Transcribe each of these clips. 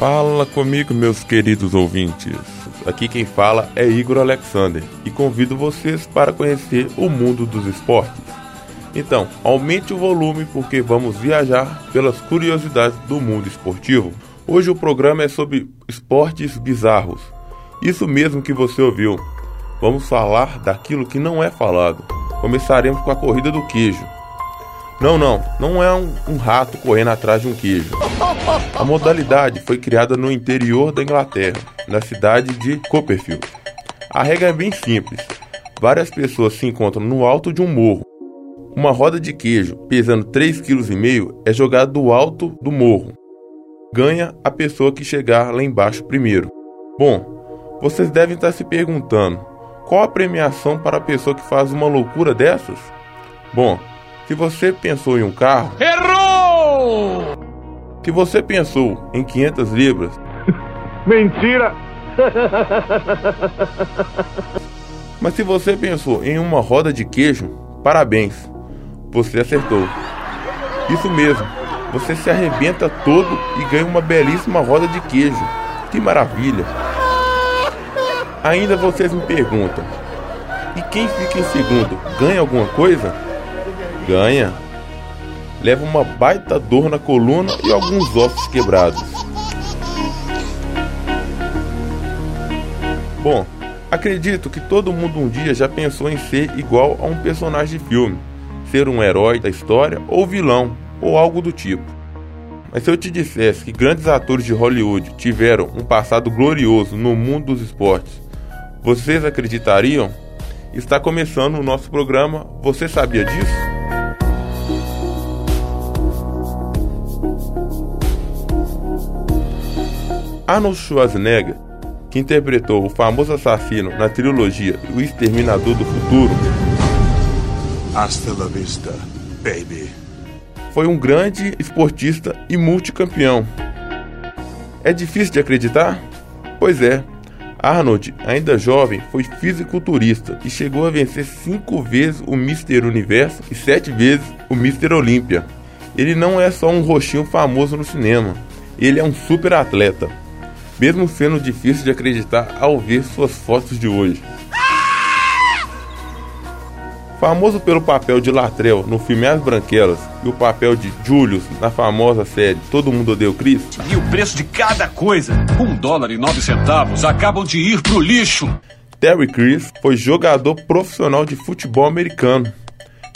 Fala comigo, meus queridos ouvintes. Aqui quem fala é Igor Alexander e convido vocês para conhecer o mundo dos esportes. Então, aumente o volume porque vamos viajar pelas curiosidades do mundo esportivo. Hoje o programa é sobre esportes bizarros. Isso mesmo que você ouviu. Vamos falar daquilo que não é falado. Começaremos com a corrida do queijo. Não, não, não é um, um, rato correndo atrás de um queijo. A modalidade foi criada no interior da Inglaterra, na cidade de Copperfield. A regra é bem simples. Várias pessoas se encontram no alto de um morro. Uma roda de queijo, pesando 3,5 kg, é jogada do alto do morro. Ganha a pessoa que chegar lá embaixo primeiro. Bom, vocês devem estar se perguntando: qual a premiação para a pessoa que faz uma loucura dessas? Bom, se você pensou em um carro. Errou! Se você pensou em 500 libras. Mentira! Mas se você pensou em uma roda de queijo, parabéns, você acertou. Isso mesmo, você se arrebenta todo e ganha uma belíssima roda de queijo. Que maravilha! Ainda vocês me perguntam: e quem fica em segundo ganha alguma coisa? Ganha, leva uma baita dor na coluna e alguns ossos quebrados. Bom, acredito que todo mundo um dia já pensou em ser igual a um personagem de filme, ser um herói da história ou vilão, ou algo do tipo. Mas se eu te dissesse que grandes atores de Hollywood tiveram um passado glorioso no mundo dos esportes, vocês acreditariam? Está começando o nosso programa Você Sabia Disso? Arnold Schwarzenegger, que interpretou o famoso assassino na trilogia O Exterminador do Futuro, Hasta la vista, baby. Foi um grande esportista e multicampeão. É difícil de acreditar? Pois é. Arnold, ainda jovem, foi fisiculturista e chegou a vencer cinco vezes o Mr. Universo e sete vezes o Mr. Olímpia. Ele não é só um roxinho famoso no cinema, ele é um super atleta mesmo sendo difícil de acreditar ao ver suas fotos de hoje. Famoso pelo papel de Latrell no filme As Branquelas e o papel de Julius na famosa série Todo Mundo Odeia o Chris. E o preço de cada coisa, um dólar e nove centavos, acabam de ir pro lixo. Terry Crews foi jogador profissional de futebol americano.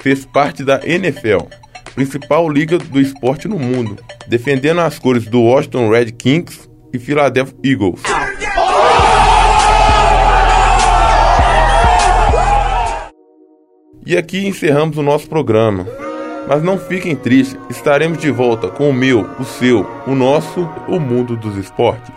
Fez parte da NFL, principal liga do esporte no mundo, defendendo as cores do Washington Redskins e Philadelphia Eagles. E aqui encerramos o nosso programa. Mas não fiquem tristes, estaremos de volta com o meu, o seu, o nosso, o mundo dos esportes.